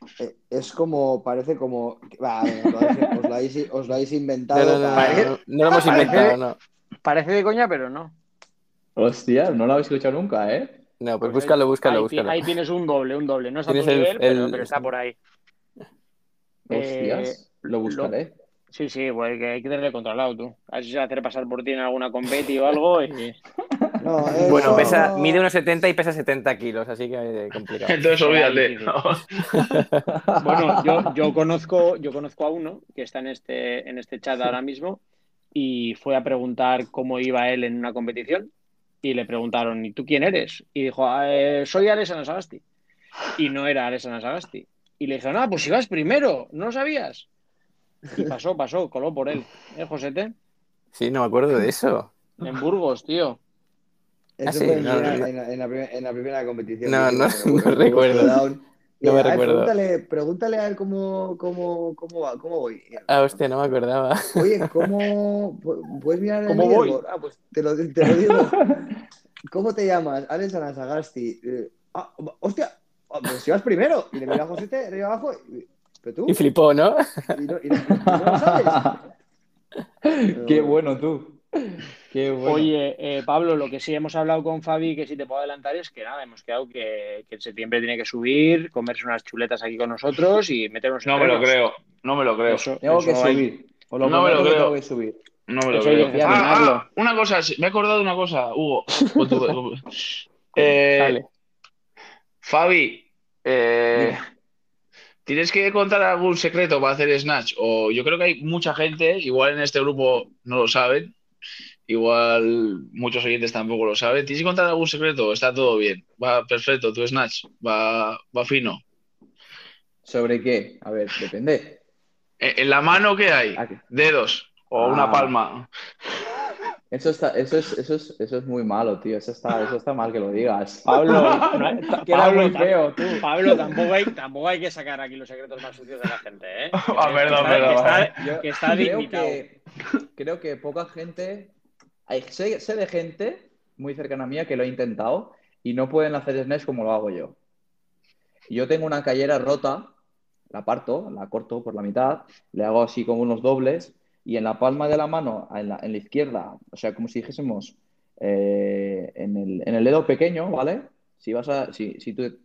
Es como, parece como. Va, os, lo habéis, os lo habéis inventado. No, no, no, para... no, no lo hemos inventado, no. Parece de coña, pero no. Hostia, no lo habéis escuchado nunca, ¿eh? No, pues, pues búscalo, búscalo, ahí, búscalo. Ahí tienes un doble, un doble. No está a tu nivel, el... pero, pero, está por ahí. Hostias, eh, lo buscaré. Lo... Sí, sí, pues que hay que tenerle controlado tú. A ver si se va a hacer pasar por ti en alguna competi o algo. Y... No, bueno, pesa, mide unos 70 y pesa 70 kilos, así que es complicado. Entonces olvídate. bueno, yo, yo, conozco, yo conozco a uno que está en este, en este chat ahora mismo y fue a preguntar cómo iba él en una competición y le preguntaron, ¿y tú quién eres? Y dijo, eh, soy Alessandro Sagasti. Y no era Alessandro Sagasti. Y le dijeron, ah, pues ibas primero, ¿no lo sabías? Y pasó, pasó, coló por él. ¿Eh, Josete? Sí, no me acuerdo de eso. En Burgos, tío. Eso Ah, sí, fue en, no, la, no. en, la, en, la, primer- en la primera competición. No, recuerdo. No me a ver, recuerdo. Pregúntale, pregúntale a él cómo, cómo, cómo, va, cómo voy. Ah, hostia, no me acordaba. Oye, ¿cómo pu- puedes mirar el ¿Cómo voy? leaderboard? Ah, pues te lo, te lo digo. ¿Cómo te llamas? Alex Anasagasti. Eh, ah, hostia, ah, pues si vas primero. Y le mira a de arriba abajo. y- ¿Pero tú? Y flipó, ¿no? Y no, y no- y no lo sabes. Qué bueno tú. Qué bueno. Oye, eh, Pablo, lo que sí hemos hablado con Fabi, que sí te puedo adelantar, es que nada, hemos quedado que, que en septiembre tiene que subir, comerse unas chuletas aquí con nosotros y meternos No me lo creo, no me lo creo. Eso, Tengo que hay- subir. Lo No me lo creo. tengo que subir. No me lo Eso creo. Ah, ah, una cosa, me he acordado de una cosa, Hugo. Eh, Dale. Fabi, eh, ¿Tienes que contar algún secreto para hacer Snatch? O yo creo que hay mucha gente, igual en este grupo no lo saben, igual muchos oyentes tampoco lo saben. ¿Tienes que contar algún secreto? Está todo bien. Va perfecto, tu Snatch. Va, va fino. ¿Sobre qué? A ver, depende. ¿En en la mano qué hay? ¿A qué? Dedos o una Ah. palma. Eso, está, eso, es, eso, es, eso es muy malo, tío. Eso está, eso está mal que lo digas. Pablo, Que Pablo, muy feo, tú. Pablo, tampoco hay, tampoco hay que sacar aquí los secretos más sucios de la gente, ¿eh? Ah, Que perdón, está- perdón, que está- vale. Yo que está creo delimitado. que, creo que poca gente. Hay, sé, sé de gente muy cercana a mí que lo ha intentado y no pueden hacer snatch como lo hago yo. Yo tengo una callera rota, la parto, la corto por la mitad, le hago así como unos dobles y en la palma de la mano, en la, en la izquierda, o sea, como si dijésemos eh, en el, en el dedo pequeño, ¿vale? Si vas a, si, si tú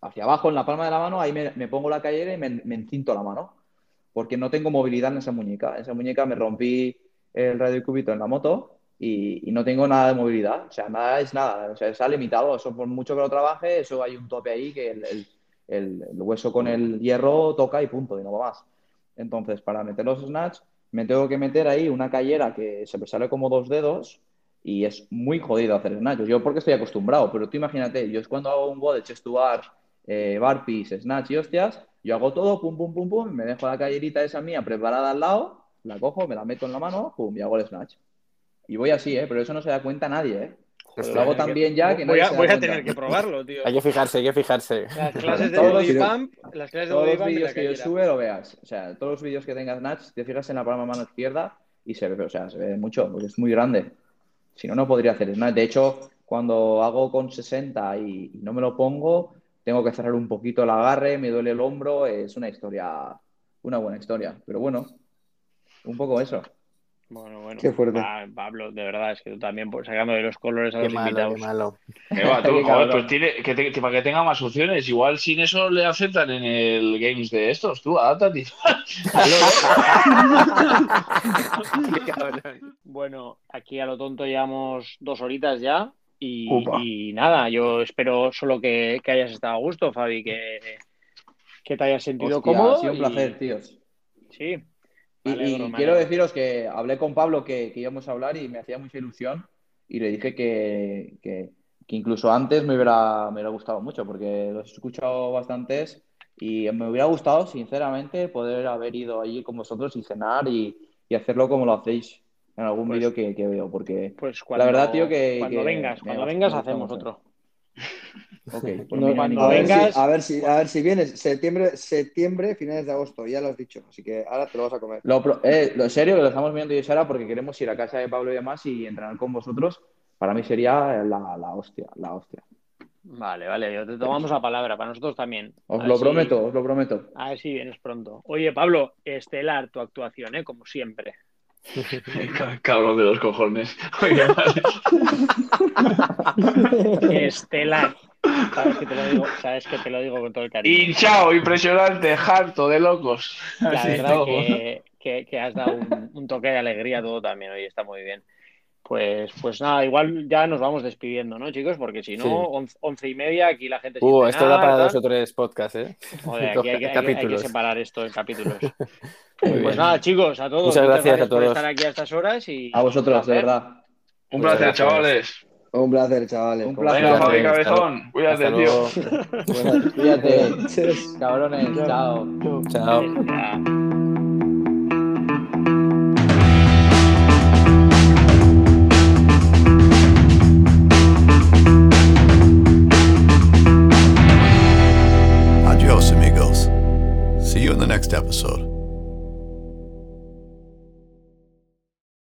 hacia abajo en la palma de la mano, ahí me, pongo la callera y me, encinto la mano porque no tengo movilidad en esa muñeca. En esa muñeca me rompí el radiocúbito en la moto y, no tengo nada de movilidad. O sea, nada es nada. O sea, está limitado. Eso por mucho que lo trabaje, eso hay un tope ahí que el, hueso con el hierro toca y punto, y no va más. Entonces, para meter los snatch, me tengo que meter ahí una callera que se me sale como dos dedos y es muy jodido hacer snatch. Yo porque estoy acostumbrado, pero tú imagínate, yo es cuando hago un WOD de chest to bar, eh, barpees, snatch y hostias, yo hago todo, pum, pum, pum, pum, me dejo la callerita esa mía preparada al lado, la cojo, me la meto en la mano, pum, y hago el snatch. Y voy así, ¿eh? Pero eso no se da cuenta nadie, ¿eh? Pero lo hago tan bien ya que voy nadie a, se da voy a tener que probarlo, tío. Hay que fijarse, hay que fijarse. Las clases de Todos body los- pump, las clases de Todos los vídeos que yo sube lo veas. O sea, todos los vídeos que tengas Snatch, te fijas en la palma mano izquierda y se ve, o sea, se ve mucho, porque es muy grande. Si no, no podría hacer Snatch. De hecho, cuando hago con 60 y, y no me lo pongo, tengo que cerrar un poquito el agarre, me duele el hombro, es una historia, una buena historia. Pero bueno, un poco eso. Bueno, bueno. Qué fuerte. Va, Pablo, de verdad, es que tú también por- sacando de los colores a Qué los malo, invitados. qué malo. Va, tú, joder, pues tiene, que te- para que tenga más opciones. Igual sin eso le aceptan en el Games de estos. Tú, adáptate. Cabrón. Bueno, aquí a lo tonto llevamos dos horitas ya. Y, y nada, yo espero solo que, que hayas estado a gusto, Fabi, que, que te hayas sentido Hostia, cómodo. ha sido un y- placer, tíos. Sí. Y, quiero deciros que hablé con Pablo que, que íbamos a hablar y me hacía mucha ilusión y le dije que, que- que incluso antes me hubiera, me hubiera gustado mucho porque los he escuchado bastantes y me hubiera gustado, sinceramente, poder haber ido allí con vosotros y cenar y, y hacerlo como lo hacéis en algún Pues- vídeo que, que veo porque, Pues cuando, verdad, tío, que- cuando que vengas, cuando vengas hacemos otro. Ok, por No, no ningún a, ver vengas- si, a ver si, a ver si vienes. Septiembre, septiembre, finales de agosto, ya lo has dicho. Así que ahora te lo vas a comer. Lo, eh, lo serio, que lo estamos viendo yo y Sara porque queremos ir a casa de Pablo y demás y entrenar con vosotros. Para mí sería la, la hostia, la hostia. Vale, vale, yo te tomamos la palabra, para nosotros también. Os lo si- prometo, os lo prometo. A ver si vienes pronto. Oye, Pablo, estelar tu actuación, ¿eh? Como siempre. Cabrón de los cojones. Oye, vale. Estelar. Sabes que te lo digo, sabes que te lo digo con todo el cariño. Hinchado, impresionante, harto de locos. La Así verdad que, que- que has dado un, un toque de alegría a todo también hoy, está muy bien. Pues, pues nada, igual ya nos vamos despidiendo, ¿no, chicos? Porque si no, Sí. once, once y media, aquí la gente... Uh, esto da cenar, para dos o tres podcasts, ¿eh? Joder, aquí hay que, hay que- hay que Capítulos. separar esto en capítulos. Muy Pues bien. nada, chicos, a todos. Muchas gracias a por todos. estar aquí a estas horas y... A vosotros, de verdad. Un Muchas placer, gracias. chavales. Un placer, chavales. Un placer. Venga, Hasta- Cabezón. Cuídate, Hasta tío. Bueno, cuídate, cabrones. Chao. Chao. Adios, amigos. See you in the next episode.